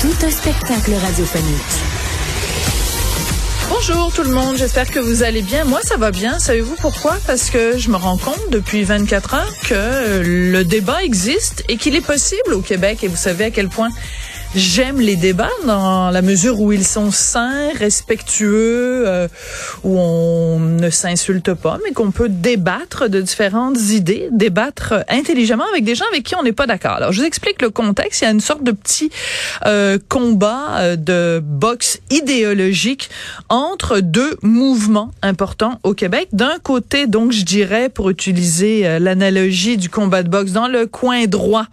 Tout un spectacle radiophonique. Bonjour tout le monde, j'espère que vous allez bien. Moi, ça va bien. Savez-vous pourquoi? Parce que je me rends compte depuis 24 heures que le débat existe et qu'il est possible au Québec. Et vous savez à quel point J'aime les débats dans la mesure où ils sont sains, respectueux, euh, où on ne s'insulte pas, mais qu'on peut débattre de différentes idées, débattre intelligemment avec des gens avec qui on n'est pas d'accord. Alors, je vous explique le contexte. Il y a une sorte de petit euh, combat euh, de boxe idéologique entre deux mouvements importants au Québec. D'un côté, donc, je dirais, pour utiliser l'analogie du combat de boxe, dans le coin droit,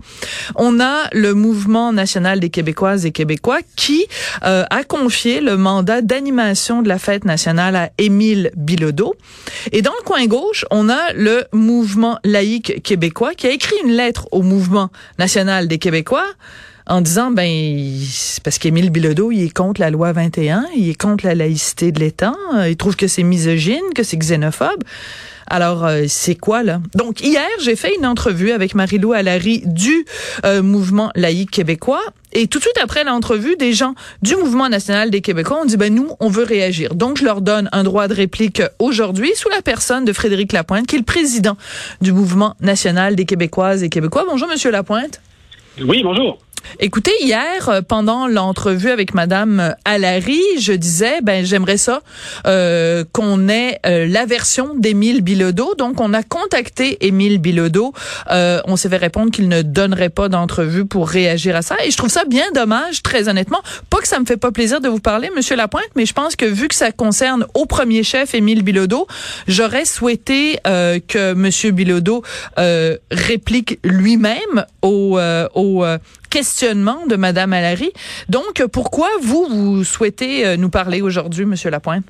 on a le mouvement national des Québécois québécoises et québécois qui euh, a confié le mandat d'animation de la fête nationale à Émile Bilodeau. Et dans le coin gauche, on a le mouvement laïque québécois qui a écrit une lettre au mouvement national des Québécois en disant ben parce qu'Émile Bilodeau il est contre la loi 21, il est contre la laïcité de l'État, il trouve que c'est misogyne, que c'est xénophobe. Alors, euh, c'est quoi, là? Donc, hier, j'ai fait une entrevue avec Marie-Lou Allary du euh, mouvement laïque québécois. Et tout de suite après l'entrevue, des gens du mouvement national des Québécois ont dit, ben nous, on veut réagir. Donc, je leur donne un droit de réplique aujourd'hui sous la personne de Frédéric Lapointe, qui est le président du mouvement national des Québécoises et Québécois. Bonjour, Monsieur Lapointe. Oui, bonjour. Écoutez, hier, euh, pendant l'entrevue avec Madame Allary, je disais, ben j'aimerais ça euh, qu'on ait euh, la version d'Émile Bilodeau. Donc, on a contacté Émile Bilodeau. on s'est fait répondre qu'il ne donnerait pas d'entrevue pour réagir à ça. Et je trouve ça bien dommage, très honnêtement. Pas que ça me fait pas plaisir de vous parler, Monsieur Lapointe, mais je pense que vu que ça concerne au premier chef Émile Bilodeau, j'aurais souhaité que Monsieur Bilodeau réplique lui-même au, au questionnement de Madame Allary. Donc, pourquoi vous, vous souhaitez euh, nous parler aujourd'hui, Monsieur Lapointe?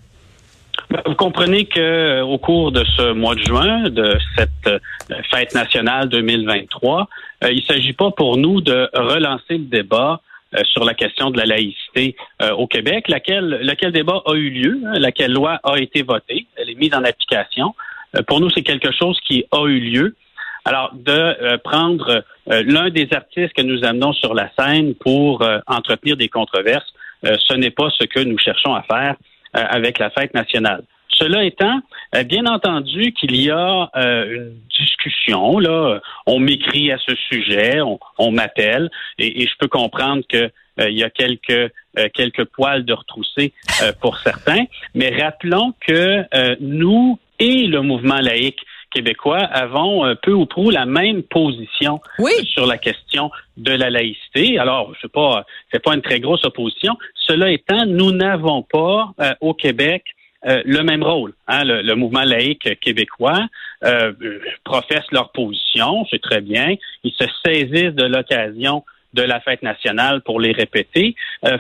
Ben, vous comprenez que euh, au cours de ce mois de juin, de cette euh, fête nationale 2023, il ne s'agit pas pour nous de relancer le débat sur la question de la laïcité au Québec, laquelle, débat a eu lieu, hein, laquelle loi a été votée, elle est mise en application. pour nous, c'est quelque chose qui a eu lieu. Alors, de prendre euh, l'un des artistes que nous amenons sur la scène pour euh, entretenir des controverses, ce n'est pas ce que nous cherchons à faire avec la fête nationale. Cela étant, bien entendu qu'il y a une discussion. Là, on m'écrit à ce sujet, on, m'appelle, et, je peux comprendre que il y a quelques quelques poils de retrousser pour certains. Mais rappelons que nous et le mouvement laïque québécois avons euh, peu ou prou la même position sur la question de la laïcité. Alors, je sais pas, c'est pas une très grosse opposition. Cela étant, nous n'avons pas euh, au Québec euh, le même rôle. Hein. Le, mouvement laïque québécois professe leur position, c'est très bien. Ils se saisissent de l'occasion de la fête nationale pour les répéter.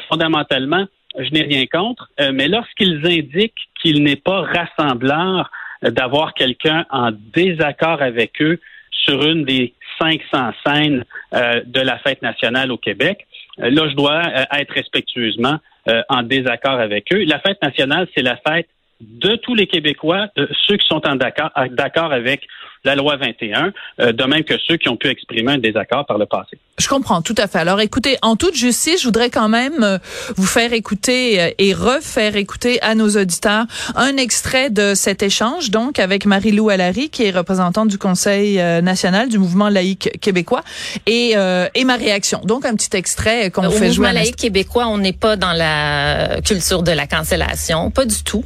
fondamentalement, je n'ai rien contre, mais lorsqu'ils indiquent qu'il n'est pas rassembleur d'avoir quelqu'un en désaccord avec eux sur une des 500 scènes euh, de la fête nationale au Québec. Euh, là, je dois euh, être respectueusement en désaccord avec eux. La fête nationale, c'est la fête de tous les Québécois, ceux qui sont en d'accord avec la loi 21, euh, de même que ceux qui ont pu exprimer un désaccord par le passé. Je comprends tout à fait. Alors écoutez, en toute justice, je voudrais quand même euh, vous faire écouter euh, et refaire écouter à nos auditeurs un extrait de cet échange, donc avec Marie-Lou Allary, qui est représentante du Conseil national du mouvement laïque québécois, et, et ma réaction. Donc un petit extrait qu'on fait jouer. Au mouvement laïque québécois, on n'est pas dans la culture de la cancellation, pas du tout.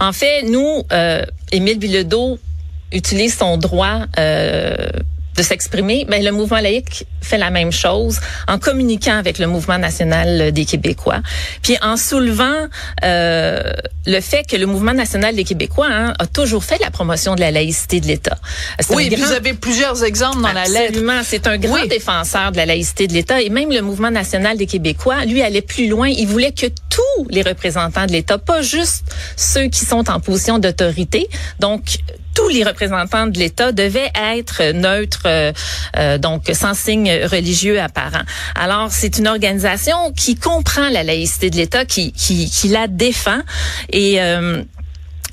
En fait, nous, Émile Bilodeau utilise son droit euh, de s'exprimer, ben le mouvement laïque fait la même chose en communiquant avec le mouvement national des Québécois, puis en soulevant euh, le fait que le mouvement national des Québécois hein, a toujours fait la promotion de la laïcité de l'État. Oui, vous avez plusieurs exemples dans la lettre. Absolument, c'est un grand défenseur de la laïcité de l'État et même le mouvement national des Québécois, lui, allait plus loin. Il voulait que tous les représentants de l'État, pas juste ceux qui sont en position d'autorité, donc tous les représentants de l'État devaient être neutres, euh, euh, donc sans signe religieux apparent. Alors, c'est une organisation qui comprend la laïcité de l'État, qui, qui, qui la défend et euh,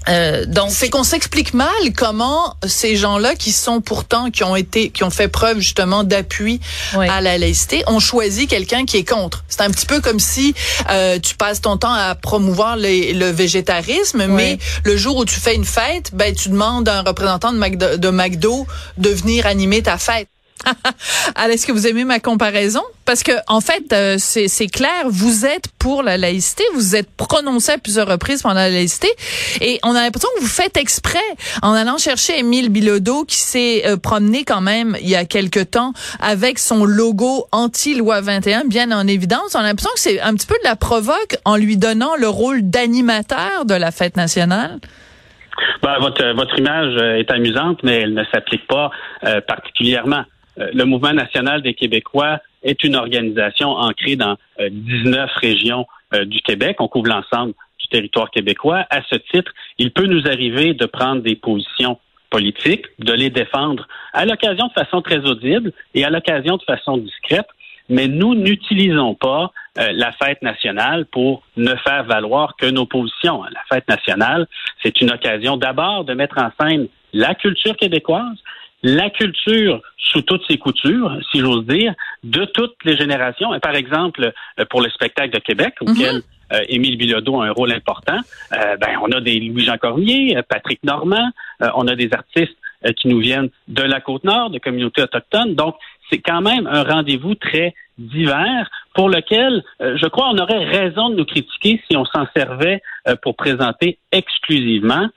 euh, donc c'est qu'on s'explique mal comment ces gens-là qui sont pourtant qui ont été qui ont fait preuve justement d'appui à la laïcité ont choisi quelqu'un qui est contre. C'est un petit peu comme si euh, tu passes ton temps à promouvoir le végétarisme, mais le jour où tu fais une fête, ben tu demandes à un représentant de McDo, de McDo de venir animer ta fête. Alors, est-ce que vous aimez ma comparaison? Parce que, en fait, euh, c'est clair, vous êtes pour la laïcité, vous êtes prononcé à plusieurs reprises pendant la laïcité, et on a l'impression que vous faites exprès en allant chercher Émile Bilodeau, qui s'est euh, promené quand même il y a quelque temps avec son logo anti-loi 21 bien en évidence. On a l'impression que c'est un petit peu de la provoque en lui donnant le rôle d'animateur de la fête nationale. Ben, votre, votre image est amusante, mais elle ne s'applique pas euh, particulièrement. Euh, le Mouvement national des Québécois est une organisation ancrée dans 19 euh, régions euh, du Québec. On couvre l'ensemble du territoire québécois. À ce titre, il peut nous arriver de prendre des positions politiques, de les défendre à l'occasion de façon très audible et à l'occasion de façon discrète. Mais nous n'utilisons pas la fête nationale pour ne faire valoir que nos positions. La fête nationale, c'est une occasion d'abord de mettre en scène la culture québécoise, la culture sous toutes ses coutures, si j'ose dire, de toutes les générations. Et par exemple, euh, pour le spectacle de Québec, mhm. auquel euh, Émile Bilodeau a un rôle important, euh, ben, on a des Louis-Jean Cormier, Patrick Normand, on a des artistes qui nous viennent de la Côte-Nord, de communautés autochtones. Donc, c'est quand même un rendez-vous très divers pour lequel, je crois, on aurait raison de nous critiquer si on s'en servait pour présenter exclusivement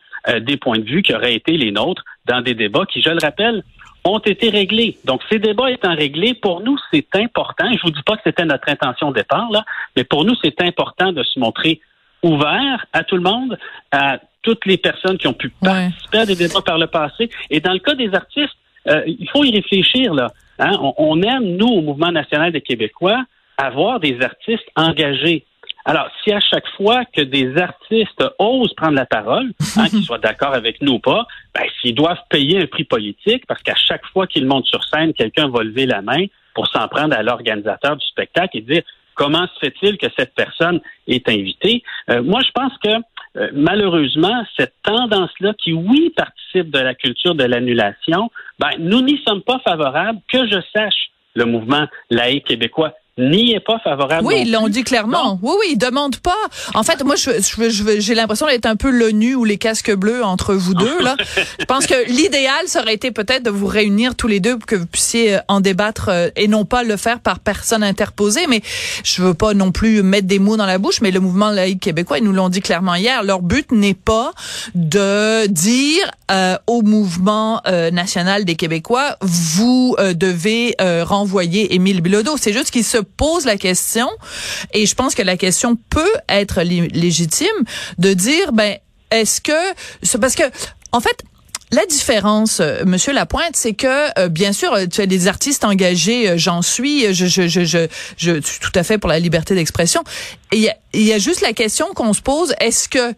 des points de vue qui auraient été les nôtres dans des débats qui, je le rappelle, ont été réglés. Donc, ces débats étant réglés, pour nous, c'est important. Je vous dis pas que c'était notre intention au départ, là, mais pour nous, c'est important de se montrer ouvert à tout le monde, à toutes les personnes qui ont pu participer à des débats par le passé. Et dans le cas des artistes, euh, il faut y réfléchir, là. Hein. On, on, aime, nous, au Mouvement national des Québécois, avoir des artistes engagés. Alors, si à chaque fois que des artistes osent prendre la parole, hein, qu'ils soient d'accord avec nous ou pas, ben, s'ils doivent payer un prix politique, parce qu'à chaque fois qu'ils montent sur scène, quelqu'un va lever la main pour s'en prendre à l'organisateur du spectacle et dire comment se fait-il que cette personne est invitée? Euh, moi, je pense que euh, malheureusement, cette tendance-là, qui oui participe de la culture de l'annulation, ben, nous n'y sommes pas favorables. Que je sache, le mouvement laïque québécois n'y est pas favorable. Oui, ils l'ont dit clairement. Oui, oui, ils demandent pas. En fait, moi, je, je, j'ai l'impression d'être un peu l'ONU ou les casques bleus entre vous deux. Là, je pense que l'idéal ça aurait été peut-être de vous réunir tous les deux pour que vous puissiez euh, en débattre euh, et non pas le faire par personne interposée. Mais je veux pas non plus mettre des mots dans la bouche. Mais le mouvement laïque québécois, ils nous l'ont dit clairement hier. Leur but n'est pas de dire euh, au mouvement national des Québécois, vous devez renvoyer Émile Bilodeau. C'est juste qu'ils se pose la question, et je pense que la question peut être légitime, de dire, ben, est-ce que, parce que, en fait, la différence, euh, Monsieur Lapointe, c'est que euh, bien sûr, tu as des artistes engagés, euh, j'en suis, je, je, je, je, je, suis tout à fait pour la liberté d'expression. Il y a, y a juste la question qu'on se pose est-ce que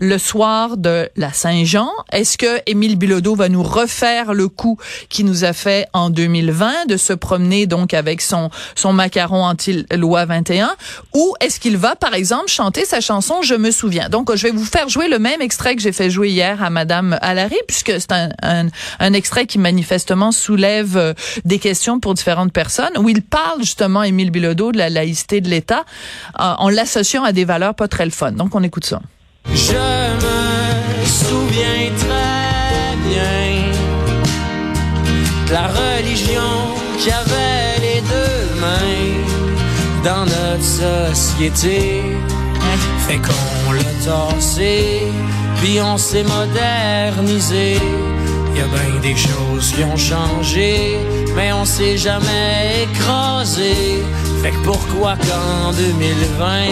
le soir de la Saint-Jean. Est-ce que Émile Bilodeau va nous refaire le coup qu'il nous a fait en 2020 de se promener donc avec son son macaron anti-loi 21 ou est-ce qu'il va par exemple chanter sa chanson Je me souviens? Donc je vais vous faire jouer le même extrait que j'ai fait jouer hier à madame Allary puisque c'est un, un, un, extrait qui manifestement soulève euh, des questions pour différentes personnes où il parle justement Émile Bilodeau de la laïcité de l'État en l'associant à des valeurs pas très le fun. Donc on écoute ça. Je me souviens très bien la religion qui avait les deux mains dans notre société. Fait qu'on l'a torsé, puis on s'est modernisé. Y a bien des choses qui ont changé, mais on s'est jamais écrasé. Fait que pourquoi qu'en 2020,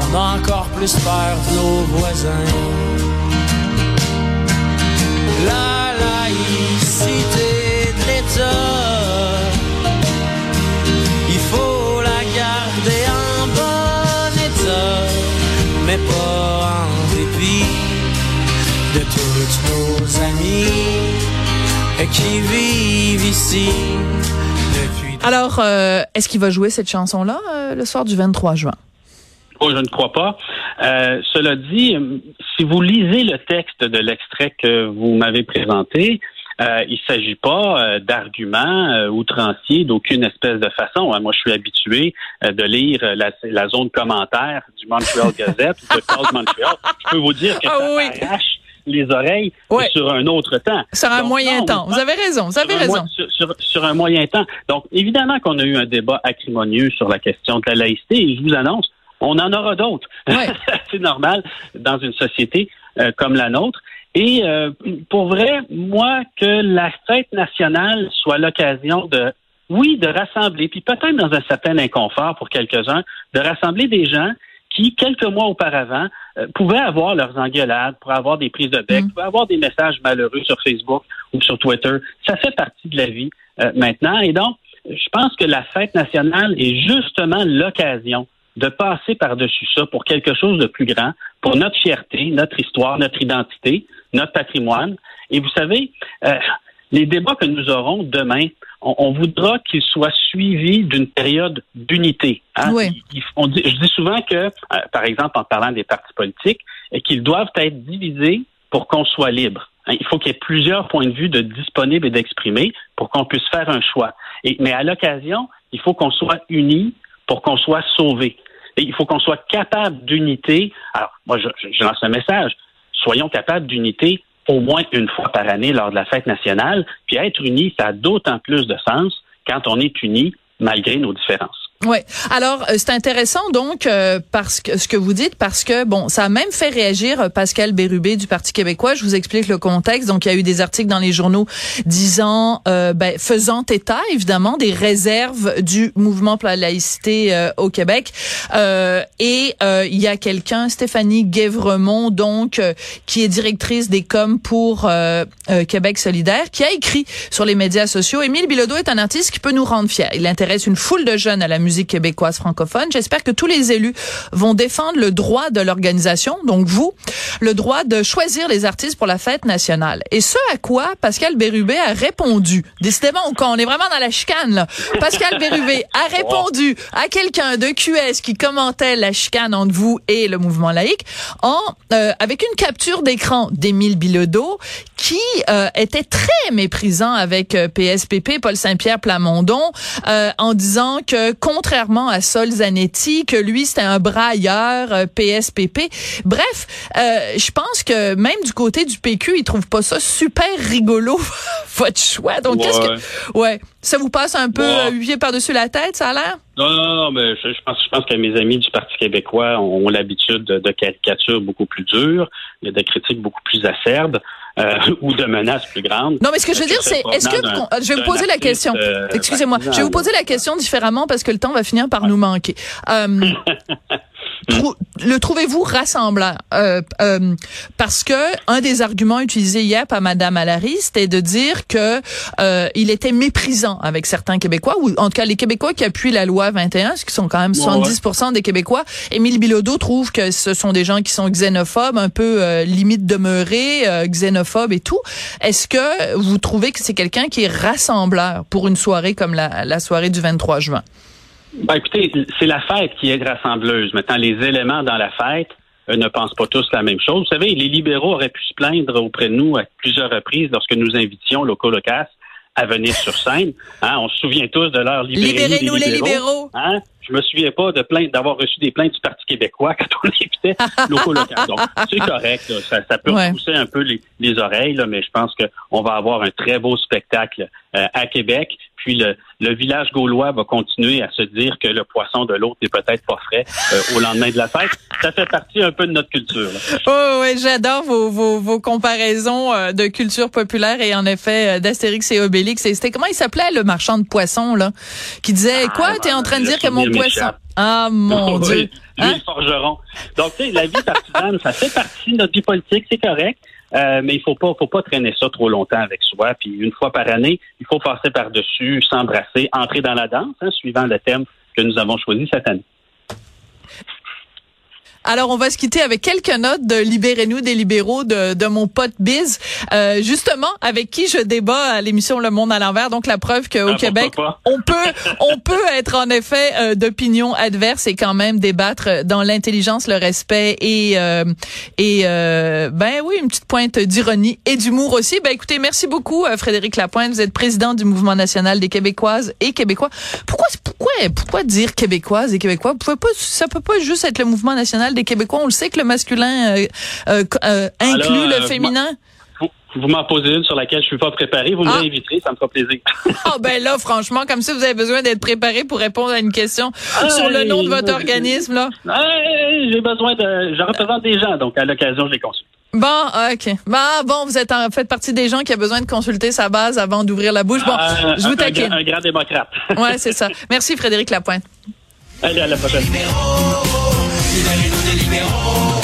on a encore plus peur de nos voisins? La laïcité de l'État, il faut la garder en bon état, mais pas en dépit de tous nos amis qui vivent ici. Alors, euh, est-ce qu'il va jouer cette chanson-là euh, le soir du 23 juin? Oh, je ne crois pas. Euh, cela dit, si vous lisez le texte de l'extrait que vous m'avez présenté, euh, il ne s'agit pas euh, d'arguments euh, outranciers d'aucune espèce de façon. Hein. Moi, je suis habitué de lire la, la, zone commentaire du Montreal Gazette ou de Cause Montreal. Je peux vous dire que Ah ça oui. arrache les oreilles Ouais. sur un autre temps. Sur un Donc, moyen non, temps. Vous avez raison, vous avez sur un raison. sur, sur- sur un moyen temps. Donc, évidemment qu'on a eu un débat acrimonieux sur la question de la laïcité et je vous annonce, on en aura d'autres. Ouais. C'est normal dans une société euh, comme la nôtre. Et euh, pour vrai, moi, que la fête nationale soit l'occasion de, oui, de rassembler, puis peut-être dans un certain inconfort pour quelques-uns, de rassembler des gens qui, quelques mois auparavant, euh, pouvaient avoir leurs engueulades, pouvaient avoir des prises de bec, Mm. pouvaient avoir des messages malheureux sur Facebook ou sur Twitter. Ça fait partie de la vie euh, maintenant. Et donc, je pense que la fête nationale est justement l'occasion de passer par-dessus ça pour quelque chose de plus grand, pour notre fierté, notre histoire, notre identité, notre patrimoine. Et vous savez, euh, les débats que nous aurons demain, on, on voudra qu'ils soient suivis d'une période d'unité. hein. Oui. Il- il- on dit- je dis souvent que, euh, par exemple, en parlant des partis politiques, euh, qu'ils doivent être divisés pour qu'on soit libre. Hein, Il faut qu'il y ait plusieurs points de vue de disponibles et d'exprimer pour qu'on puisse faire un choix. Et, mais à l'occasion, il faut qu'on soit unis pour qu'on soit sauvés. Et il faut qu'on soit capable d'unité. Alors, moi, je- je lance un message. Soyons capables d'unité au moins une fois par année lors de la fête nationale. Puis être unis, ça a d'autant plus de sens quand on est unis malgré nos différences. Ouais. Alors euh, c'est intéressant donc euh, parce que ce que vous dites parce que bon ça a même fait réagir euh, Pascal Bérubé du Parti québécois. Je vous explique le contexte. Donc il y a eu des articles dans les journaux disant euh, ben, faisant état évidemment des réserves du mouvement pour la laïcité euh, au Québec Euh, et il y a quelqu'un Stéphanie Guévremont donc qui est directrice des coms pour Québec solidaire qui a écrit sur les médias sociaux Émile Bilodeau est un artiste qui peut nous rendre fiers. Il intéresse une foule de jeunes à la musique québécoise francophone. J'espère que tous les élus vont défendre le droit de l'organisation, donc vous, le droit de choisir les artistes pour la fête nationale. Et ce à quoi Pascal Bérubé a répondu. Décidément, on est vraiment dans la chicane, là. Pascal Bérubé a répondu à quelqu'un de QS qui commentait la chicane entre vous et le mouvement laïque en euh, avec une capture d'écran d'Émile Bilodeau qui euh, était très méprisant avec euh, PSPP, Paul Saint-Pierre Plamondon, euh, en disant que contrairement à Sol Zanetti, que lui c'était un brailleur euh, PSPP. Bref, euh, je pense que même du côté du PQ, ils trouvent pas ça super rigolo votre choix. Donc qu'est-ce que ouais, ça vous passe un peu Ouais. euh, huit pieds par-dessus la tête, ça a l'air? Non, non, non, mais je, je pense, je pense que mes amis du Parti québécois ont, ont l'habitude de, de caricatures beaucoup plus dures, de critiques beaucoup plus acerbes euh, ou de menaces plus grandes. Non, mais ce que je veux dire, c'est, est-ce que, je vais vous poser la question. euh, Excusez-moi, je vais vous poser la question différemment parce que le temps va finir par nous manquer. Euh, trou- le trouvez-vous rassembleur? Euh, euh, Parce que un des arguments utilisés hier par Madame Allary, c'était de dire que euh, il était méprisant avec certains Québécois, ou en tout cas les Québécois qui appuient la loi 21, ce qui sont quand même Ouais, 70% des Québécois. Émile Bilodeau trouve que ce sont des gens qui sont xénophobes, un peu euh, limite demeurés, euh, xénophobes et tout. Est-ce que vous trouvez que c'est quelqu'un qui est rassembleur pour une soirée comme la, la soirée du 23 juin? Ben, écoutez, c'est la fête qui est rassembleuse. Maintenant, les éléments dans la fête euh, ne pensent pas tous la même chose. Vous savez, les libéraux auraient pu se plaindre auprès de nous à plusieurs reprises lorsque nous invitions Loco Locas à venir sur scène. Hein, on se souvient tous de leur libérez-nous Libérez-nous les libéraux. Hein? Je me souviens pas de plainte d'avoir reçu des plaintes du Parti québécois quand on Loco Local. Donc, c'est correct. là. Ça, ça peut Ouais. repousser un peu les, les oreilles, là, mais je pense qu'on va avoir un très beau spectacle euh, à Québec. Puis le, le, village gaulois va continuer à se dire que le poisson de l'autre n'est peut-être pas frais euh, au lendemain de la fête. Ça fait partie un peu de notre culture. Là. Oh, oui, j'adore vos, vos, vos, comparaisons euh, de culture populaire et en effet euh, d'Astérix et Obélix. C'était comment il s'appelait le marchand de poissons là, qui disait ah, quoi T'es en train de dire que mon poisson Ah mon Dieu. Hein? forgeron. Donc, tu sais, la vie partisane, ça fait partie de notre vie politique, c'est correct. Euh, mais il faut pas, faut pas traîner ça trop longtemps avec soi. Puis une fois par année, il faut passer par-dessus, s'embrasser, entrer dans la danse, hein, suivant le thème que nous avons choisi cette année. Alors, on va se quitter avec quelques notes de Libérez-nous des libéraux de, de mon pote Biz, euh, justement, avec qui je débat à l'émission Le Monde à l'envers. Donc, la preuve qu'au ah, Québec, on peut, on peut être en effet euh, d'opinion adverse et quand même débattre dans l'intelligence, le respect et, euh, et euh, ben oui, une petite pointe d'ironie et d'humour aussi. Ben écoutez, merci beaucoup, euh, Frédéric Lapointe. Vous êtes président du Mouvement national des Québécoises et Québécois. Pourquoi, pourquoi, pourquoi dire Québécoises et Québécois? Vous pouvez pas, ça peut pas juste être le Mouvement national des Québécois. On le sait que le masculin euh, euh, euh inclut le féminin. Vous, m'en posez une sur laquelle je suis pas préparé. Vous me ah. réinviterez, ça me fera plaisir. Ah ben là, franchement, comme ça, vous avez besoin d'être préparé pour répondre à une question sur le nom de votre organisme là. J'ai besoin de, je représente des gens, donc à l'occasion, je les consulte. Bon, ok. Bah, bon, vous êtes en fait partie des gens qui a besoin de consulter sa base avant d'ouvrir la bouche. Bon, je vous taquine. Un, un, grand démocrate. ouais, c'est ça. Merci Frédéric Lapointe. Allez, à la prochaine. le numéro